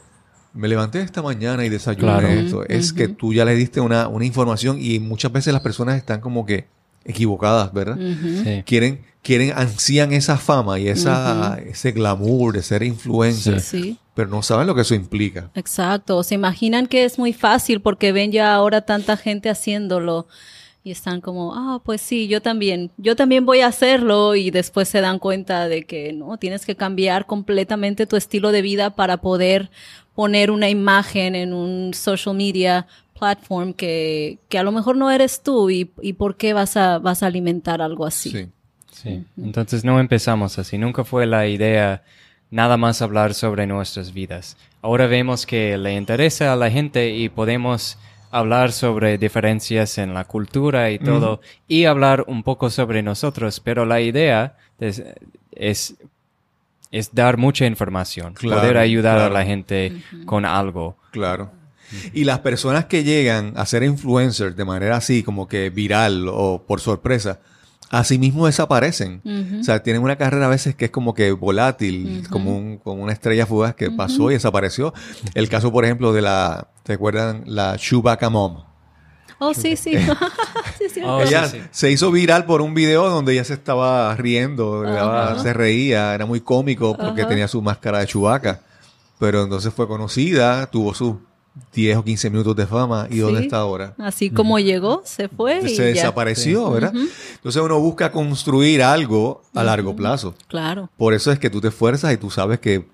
me levanté esta mañana y desayuné Claro. esto. Es que tú ya le diste una, una información y muchas veces las personas están como que equivocadas, ¿verdad? Sí. Quieren, quieren, ansían esa fama y esa, ese glamour de ser influencer, Sí. pero no saben lo que eso implica. Exacto, se imaginan que es muy fácil porque ven ya ahora tanta gente haciéndolo y están como, ah, pues sí, yo también, yo también voy a hacerlo y después se dan cuenta de que no, tienes que cambiar completamente tu estilo de vida para poder poner una imagen en un social media platform que, que a lo mejor no eres tú y, y por qué vas a, vas a alimentar algo así. Sí. Sí, entonces no empezamos así, nunca fue la idea nada más hablar sobre nuestras vidas. Ahora vemos que le interesa a la gente y podemos hablar sobre diferencias en la cultura y todo y hablar un poco sobre nosotros, pero la idea es, es, es dar mucha información, Claro, poder ayudar claro. a la gente con algo. Claro. Y las personas que llegan a ser influencers de manera así, como que viral o por sorpresa, así mismo desaparecen. O sea, tienen una carrera a veces que es como que volátil, como, un, como una estrella fugaz que pasó y desapareció. El caso, por ejemplo, de la, ¿te acuerdan? La Chewbacca Mom. Oh, sí, sí. sí, sí. Oh, ella sí, sí. se hizo viral por un video donde ella se estaba riendo, le daba- Ajá. se reía, era muy cómico porque tenía su máscara de Chewbacca. Pero entonces fue conocida, tuvo sus 10 o 15 minutos de fama. ¿Y dónde está ahora? Así como llegó, se fue y se ya. desapareció, ¿verdad? Entonces uno busca construir algo a largo plazo. Claro. Por eso es que tú te esfuerzas y tú sabes que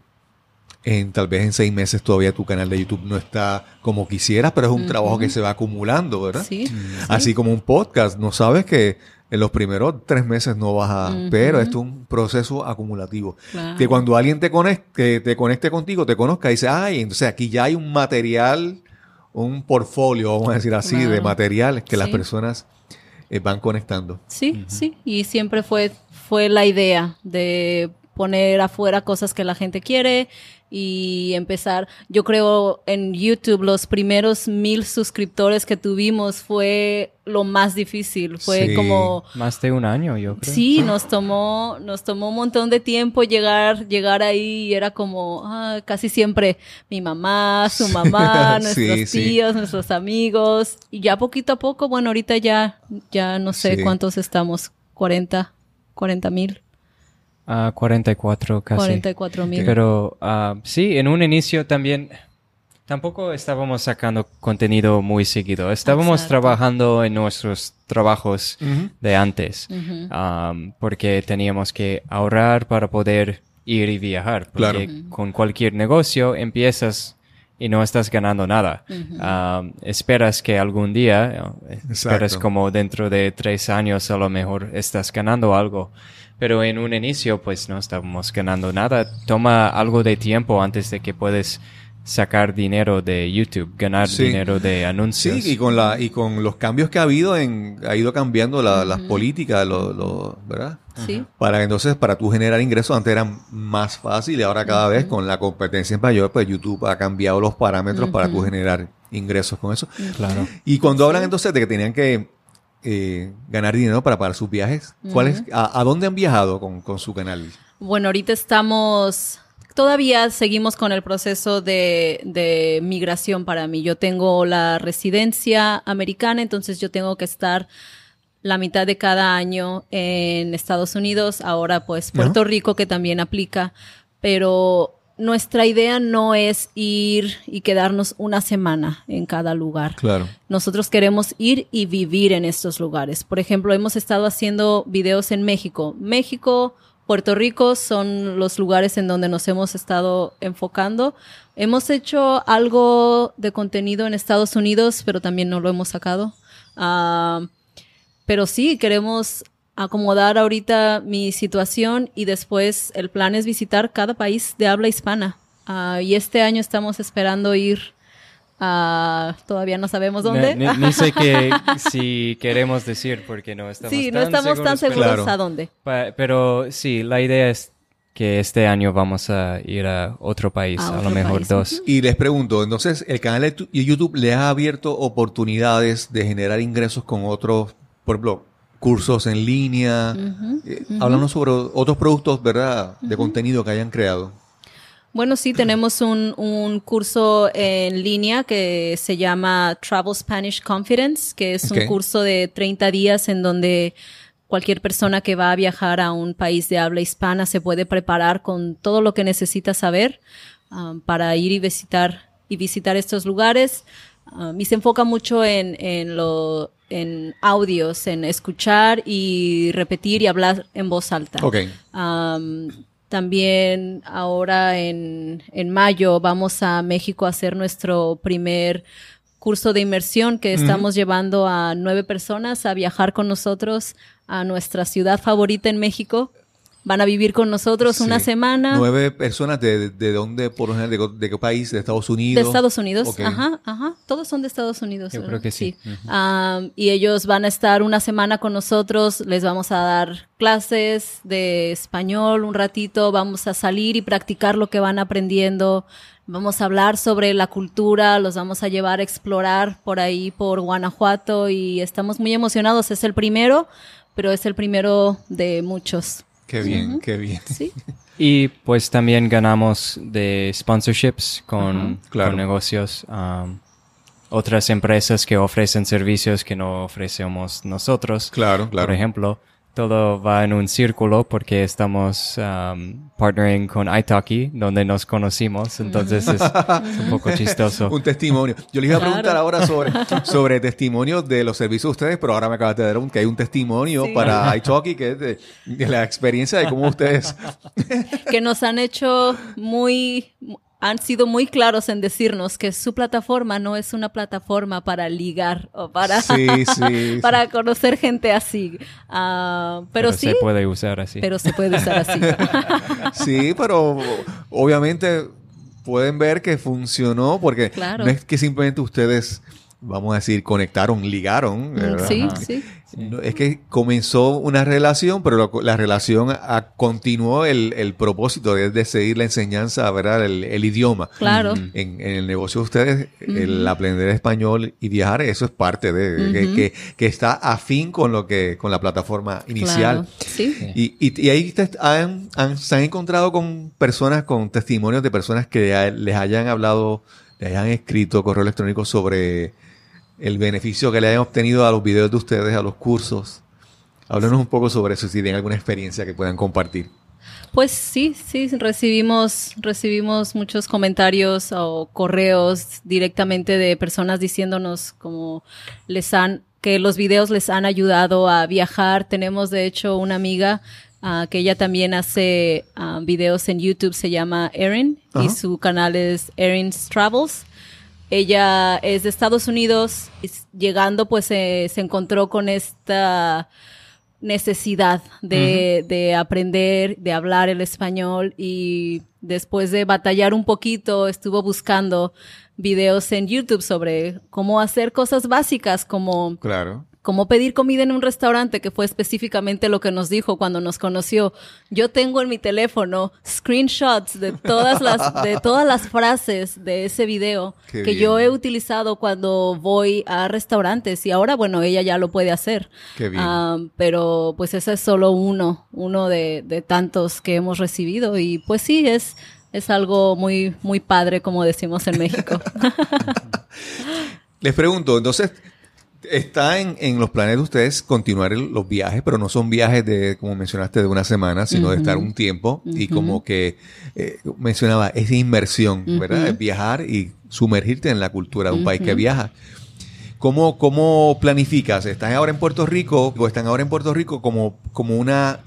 en, tal vez en seis meses todavía tu canal de YouTube no está como quisieras, pero es un trabajo que se va acumulando, ¿verdad? Sí. Así como un podcast, no sabes que en los primeros tres meses no vas a... Pero esto es un proceso acumulativo. Claro. Que cuando alguien te conecte, te conecte contigo, te conozca y dice, ay, entonces aquí ya hay un material, un portfolio, vamos a decir así, de materiales que las personas eh, van conectando. Sí, sí. Y siempre fue, fue la idea de poner afuera cosas que la gente quiere y empezar. Yo creo en YouTube los primeros mil suscriptores que tuvimos fue lo más difícil. Fue Sí. como Más de un año, yo creo. Sí, nos tomó, nos tomó un montón de tiempo llegar, llegar ahí y era como ah, casi siempre mi mamá, su mamá, Sí, nuestros sí. tíos, nuestros amigos. Y ya poquito a poco, bueno, ahorita ya, ya no sé Sí. cuántos estamos, 40, 40 mil, Ah, 44 casi. 44 mil. Pero ah, sí, en un inicio también tampoco estábamos sacando contenido muy seguido. Estábamos Exacto. trabajando en nuestros trabajos Ujú. de antes Ujú. am, porque teníamos que ahorrar para poder ir y viajar. Claro. Porque con cualquier negocio empiezas y no estás ganando nada. Am, esperas que algún día, eh, esperas Exacto. como dentro de tres años a lo mejor estás ganando algo. Pero en un inicio pues no estábamos ganando nada. Toma algo de tiempo antes de que puedes sacar dinero de YouTube, ganar Sí. dinero de anuncios. Sí, y con la y con los cambios que ha habido en ha ido cambiando la- las políticas, lo, lo- ¿verdad? Sí. Para entonces para tú generar ingresos antes era más fácil y ahora cada vez con la competencia mayor pues YouTube ha cambiado los parámetros para tú generar ingresos con eso. Claro. Y cuando hablan entonces de que tenían que eh, ganar dinero para pagar sus viajes, ¿cuáles a, a dónde han viajado con, con su canal? Bueno, ahorita estamos, todavía seguimos con el proceso de, de migración para mí. Yo tengo la residencia americana, entonces yo tengo que estar la mitad de cada año en Estados Unidos, ahora pues Puerto Rico que también aplica, pero nuestra idea no es ir y quedarnos una semana en cada lugar. Claro. Nosotros queremos ir y vivir en estos lugares. Por ejemplo, hemos estado haciendo videos en México. México, Puerto Rico son los lugares en donde nos hemos estado enfocando. Hemos hecho algo de contenido en Estados Unidos, pero también no lo hemos sacado. Ah, pero sí, queremos acomodar ahorita mi situación y después el plan es visitar cada país de habla hispana. Ah, y este año estamos esperando ir a... Todavía no sabemos dónde. Ni, ni sé qué si queremos decir porque no estamos sí, no tan estamos tan pero- seguros Claro. a dónde. Pa- Pero sí, la idea es que este año vamos a ir a otro país, A a, lo otro mejor país, dos. Y les pregunto, entonces, ¿el canal de tu- YouTube le ha abierto oportunidades de generar ingresos con otros, por ejemplo, cursos en línea? Háblanos sobre otros productos, ¿verdad?, de contenido que hayan creado. Bueno, sí, tenemos un, un curso en línea que se llama Travel Spanish Confidence, que es un curso de 30 días en donde cualquier persona que va a viajar a un país de habla hispana se puede preparar con todo lo que necesita saber um, para ir y visitar, y visitar estos lugares. Um, y se enfoca mucho en, en, lo, en audios, en escuchar y repetir y hablar en voz alta. Am, también ahora en, en mayo vamos a México a hacer nuestro primer curso de inmersión que estamos llevando a nueve personas a viajar con nosotros a nuestra ciudad favorita en México. Van a vivir con nosotros una semana. Nueve personas de, de dónde, por lo general, de, de qué país, de Estados De Unidos. Estados Unidos, ajá, ajá. Todos son de Estados Unidos. Yo ¿verdad? creo que sí. Y ellos van a estar una semana con nosotros, les vamos a dar clases de español un ratito, vamos a salir y practicar lo que van aprendiendo, vamos a hablar sobre la cultura, los vamos a llevar a explorar por ahí, por Guanajuato y estamos muy emocionados. Es el primero, pero es el primero de muchos. Qué bien, qué bien. Sí. Y pues también ganamos de sponsorships con, claro. con negocios, um, otras empresas que ofrecen servicios que no ofrecemos nosotros. Claro, claro. Por ejemplo, todo va en un círculo porque estamos um, partnering con italki, donde nos conocimos. Entonces es, es un poco chistoso. Un testimonio. Yo les iba a Claro. preguntar ahora sobre, sobre testimonios de los servicios de ustedes, pero ahora me acabas de dar un, que hay un testimonio Sí. para iTalki, que es de, de la experiencia de cómo ustedes... que nos han hecho muy, han sido muy claros en decirnos que su plataforma no es una plataforma para ligar o para, Sí, sí. para conocer gente así. Ah, pero, sí, se puede usar así. pero se puede usar así. Sí, pero obviamente pueden ver que funcionó porque Claro. no es que simplemente ustedes vamos a decir, conectaron, ligaron. Mm, ¿verdad? Sí, Ajá. sí. No, es que comenzó una relación, pero la relación a- continuó el, el propósito de, de seguir la enseñanza, ¿verdad? El, el idioma. Claro. Ujú. En, en el negocio de ustedes, el aprender español y viajar, eso es parte de, que, que- que está afín con lo que, con la plataforma inicial. Claro. Sí. Y, y- y ahí te- han- han- se han encontrado con personas, con testimonios de personas que les hayan hablado, les hayan escrito correo electrónico sobre el beneficio que le hayan obtenido a los videos de ustedes, a los cursos. Háblenos un poco sobre eso, si tienen alguna experiencia que puedan compartir. Pues sí, sí, recibimos, recibimos muchos comentarios o correos directamente de personas diciéndonos como les han, que los videos les han ayudado a viajar. Tenemos de hecho una amiga ah, que ella también hace ah, videos en YouTube, se llama Erin y su canal es Erin's Travels. Ella es de Estados Unidos, y llegando pues se- se encontró con esta necesidad de, de aprender, de hablar el español y después de batallar un poquito estuvo buscando videos en YouTube sobre cómo hacer cosas básicas como Claro. Como pedir comida en un restaurante, que fue específicamente lo que nos dijo cuando nos conoció. Yo tengo en mi teléfono screenshots de todas las, de todas las frases de ese video Qué que bien. yo he utilizado cuando voy a restaurantes y ahora, bueno, ella ya lo puede hacer. Qué bien. Ah, pero pues ese es solo uno, uno de, de tantos que hemos recibido y pues sí, es, es algo muy, muy padre, como decimos en México. Les pregunto, entonces, está en, en los planes de ustedes continuar el- los viajes, pero no son viajes de, como mencionaste, de una semana, sino de estar un tiempo y como que eh, mencionaba, es inmersión, ¿verdad? Es viajar y sumergirte en la cultura de un país que viaja. ¿Cómo, ¿Cómo planificas? ¿Están ahora en Puerto Rico o están ahora en Puerto Rico como, como una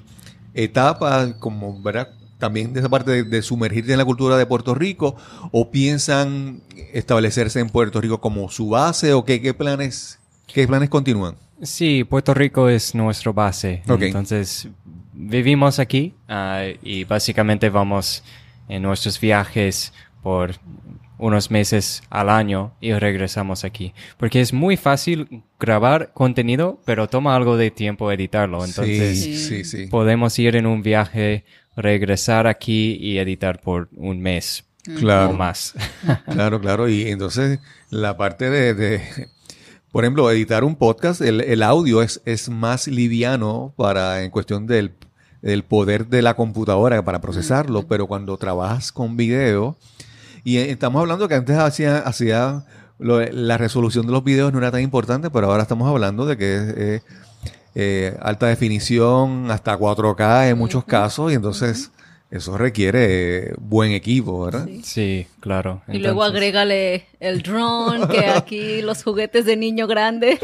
etapa, como, ¿verdad? También de esa parte de, de sumergirte en la cultura de Puerto Rico o piensan establecerse en Puerto Rico como su base o qué, qué planes, qué planes continúan? Sí, Puerto Rico es nuestro base. Entonces, vivimos aquí ah, y básicamente vamos en nuestros viajes por unos meses al año y regresamos aquí. Porque es muy fácil grabar contenido, pero toma algo de tiempo editarlo. Entonces, sí, sí, sí. podemos ir en un viaje, regresar aquí y editar por un mes Claro. o más. Claro, claro. Y entonces la parte de, de- por ejemplo, editar un podcast, el, el audio es, es más liviano para, en cuestión del, del poder de la computadora para procesarlo, pero cuando trabajas con video, y estamos hablando que antes hacía, hacía lo- la resolución de los videos no era tan importante, pero ahora estamos hablando de que es eh, eh, alta definición, hasta 4K en muchos casos, y entonces eso requiere buen equipo, ¿verdad? Sí. Sí, claro. Y luego agrégale el drone, que aquí los juguetes de niño grande,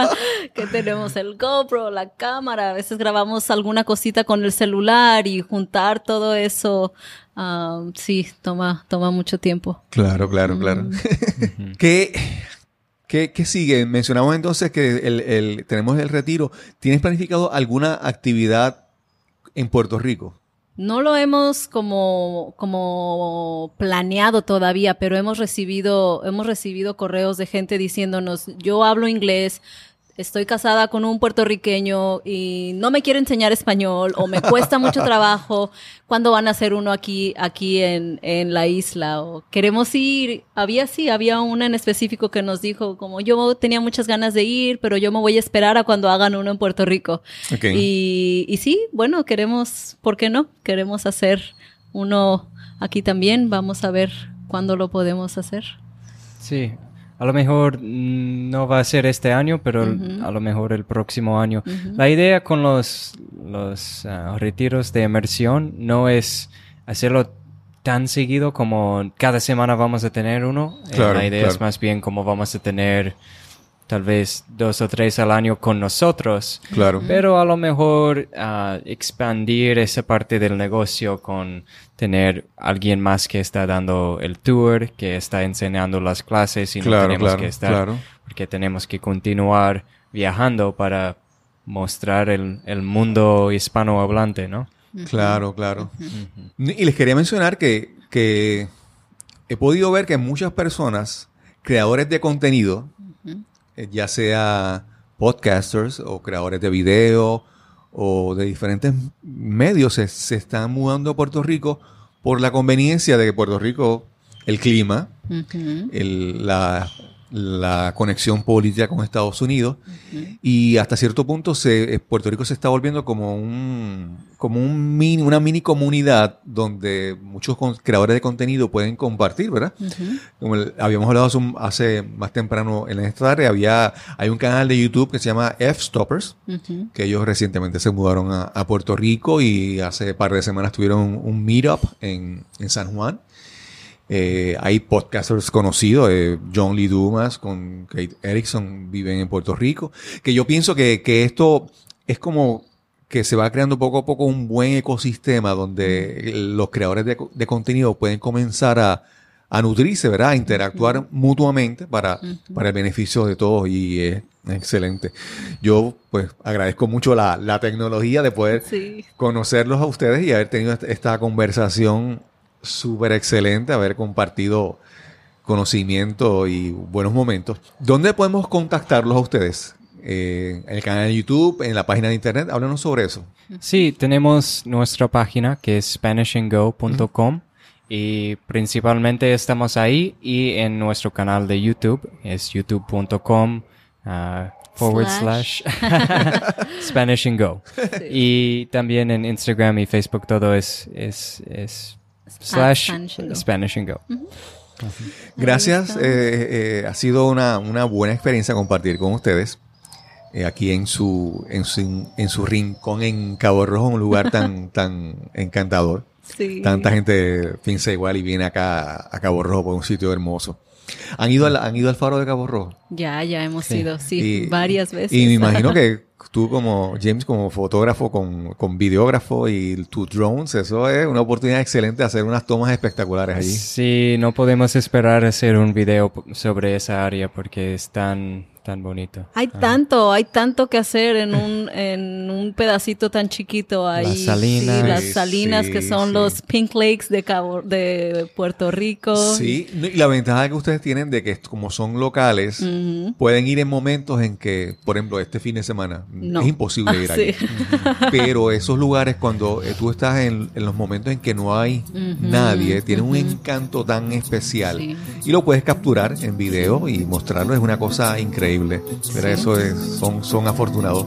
que tenemos el GoPro, la cámara, a veces grabamos alguna cosita con el celular y juntar todo eso, ah, sí, toma, toma mucho tiempo. Claro, claro, claro. ¿Qué, qué, qué sigue? Mencionamos entonces que el, el- tenemos el retiro. ¿Tienes planificado alguna actividad en Puerto Rico? No lo hemos como, como planeado todavía, pero hemos recibido, hemos recibido correos de gente diciéndonos, yo hablo inglés, estoy casada con un puertorriqueño y no me quiere enseñar español o me cuesta mucho trabajo. ¿Cuándo van a hacer uno aquí, aquí en, en la isla? O queremos ir. Había sí, había una en específico que nos dijo como yo tenía muchas ganas de ir, pero yo me voy a esperar a cuando hagan uno en Puerto Rico. Y, y sí, bueno, queremos, ¿por qué no? Queremos hacer uno aquí también. Vamos a ver cuándo lo podemos hacer. Sí, a lo mejor mm, no va a ser este año, pero a lo mejor el próximo año. La idea con los, los ah, retiros de inmersión no es hacerlo tan seguido como cada semana vamos a tener uno. Eh, la idea claro. es más bien como vamos a tener tal vez dos o tres al año con nosotros. Claro. Pero a lo mejor ah, expandir esa parte del negocio con tener alguien más que está dando el tour, que está enseñando las clases y no tenemos claro, que estar, claro. porque tenemos que continuar viajando para mostrar el, el mundo hispanohablante, ¿no? Claro, claro. Y les quería mencionar que, que he podido ver que muchas personas, creadores de contenido, ya sea podcasters o creadores de video o de diferentes medios, se, se están mudando a Puerto Rico por la conveniencia de que Puerto Rico, el clima, el- la, la conexión política con Estados Unidos y hasta cierto punto se, eh, Puerto Rico se está volviendo como un como un mini, una mini comunidad donde muchos creadores de contenido pueden compartir, ¿verdad? Como el- habíamos hablado hace, más temprano en esta tarde, había hay un canal de YouTube que se llama F-Stoppers, que ellos recientemente se mudaron a, a Puerto Rico y hace par de semanas tuvieron un meetup en, en San Juan. Eh, hay podcasters conocidos, eh, John Lee Dumas con Kate Erickson viven en Puerto Rico, que yo pienso que, que esto es como que se va creando poco a poco un buen ecosistema donde los creadores de, de contenido pueden comenzar a, a nutrirse, ¿verdad? A interactuar mutuamente para, para el beneficio de todos y es excelente. Yo pues agradezco mucho la, la tecnología de poder Sí. conocerlos a ustedes y haber tenido esta conversación súper excelente, haber compartido conocimiento y buenos momentos. ¿Dónde podemos contactarlos a ustedes? Eh, en el canal de YouTube, en la página de internet, háblanos sobre eso. Sí, tenemos nuestra página que es spanishandgo.com y principalmente estamos ahí y en nuestro canal de YouTube es youtube.com ah, forward slash, Spanish and Go. Y también en Instagram y Facebook todo es, es, es slash Spanish and Go. Spanish and Go. Gracias, eh, eh, ha sido una, una buena experiencia compartir con ustedes eh, aquí en su, en su en su rincón en Cabo Rojo, un lugar tan tan encantador. Sí. Tanta gente piensa igual y viene acá a Cabo Rojo por un sitio hermoso. ¿Han ido al, han ido al faro de Cabo Rojo? Ya, ya hemos Sí. ido, sí, Y- varias veces. Y me imagino que tú como James, como fotógrafo, con, con videógrafo y tus drones, eso es una oportunidad excelente de hacer unas tomas espectaculares allí. Sí, no podemos esperar hacer un video sobre esa área porque es tan, tan bonito. Hay tanto, hay tanto que hacer en un, en un pedacito tan chiquito ahí. Las salinas. Sí, las Sí, salinas que son sí. los Pink Lakes de Cabo, de Puerto Rico. Sí, y la ventaja que ustedes tienen de que como son locales, pueden ir en momentos en que, por ejemplo, este fin de semana No. es imposible ir Ah, sí. Pero esos lugares cuando eh, tú estás en, en los momentos en que no hay nadie, tienen un encanto tan especial Sí. y lo puedes capturar en video y mostrarlo es una cosa increíble. Pero eso es, son, son afortunados.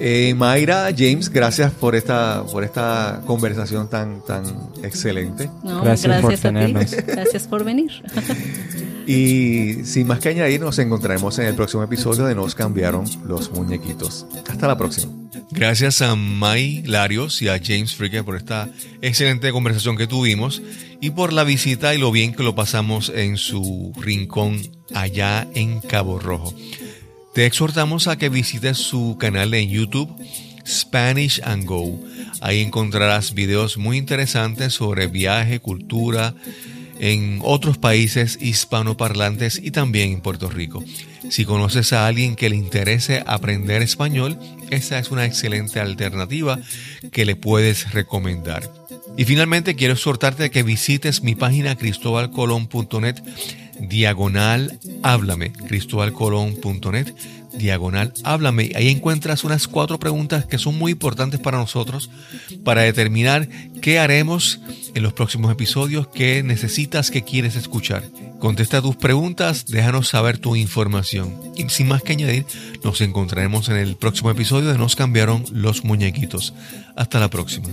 Eh, Mayra, James, gracias por esta, por esta conversación tan, tan excelente. No, Gracias por a ti. tenernos. Gracias por venir. Y sin más que añadir, nos encontraremos en el próximo episodio de Nos cambiaron los muñequitos. Hasta la próxima. Gracias a May Larios y a James Fricker por esta excelente conversación que tuvimos y por la visita y lo bien que lo pasamos en su rincón allá en Cabo Rojo. Te exhortamos a que visites su canal en YouTube Spanish and Go. Ahí encontrarás videos muy interesantes sobre viaje, cultura, en otros países hispanoparlantes y también en Puerto Rico. Si conoces a alguien que le interese aprender español, esa es una excelente alternativa que le puedes recomendar. Y finalmente quiero exhortarte a que visites mi página cristobalcolón.net diagonal háblame, cristobalcolón.net diagonal háblame. Ahí encuentras unas cuatro preguntas que son muy importantes para nosotros para determinar qué haremos en los próximos episodios, qué necesitas, qué quieres escuchar. Contesta tus preguntas, déjanos saber tu información. Y sin más que añadir, nos encontraremos en el próximo episodio de Nos cambiaron los muñequitos. Hasta la próxima.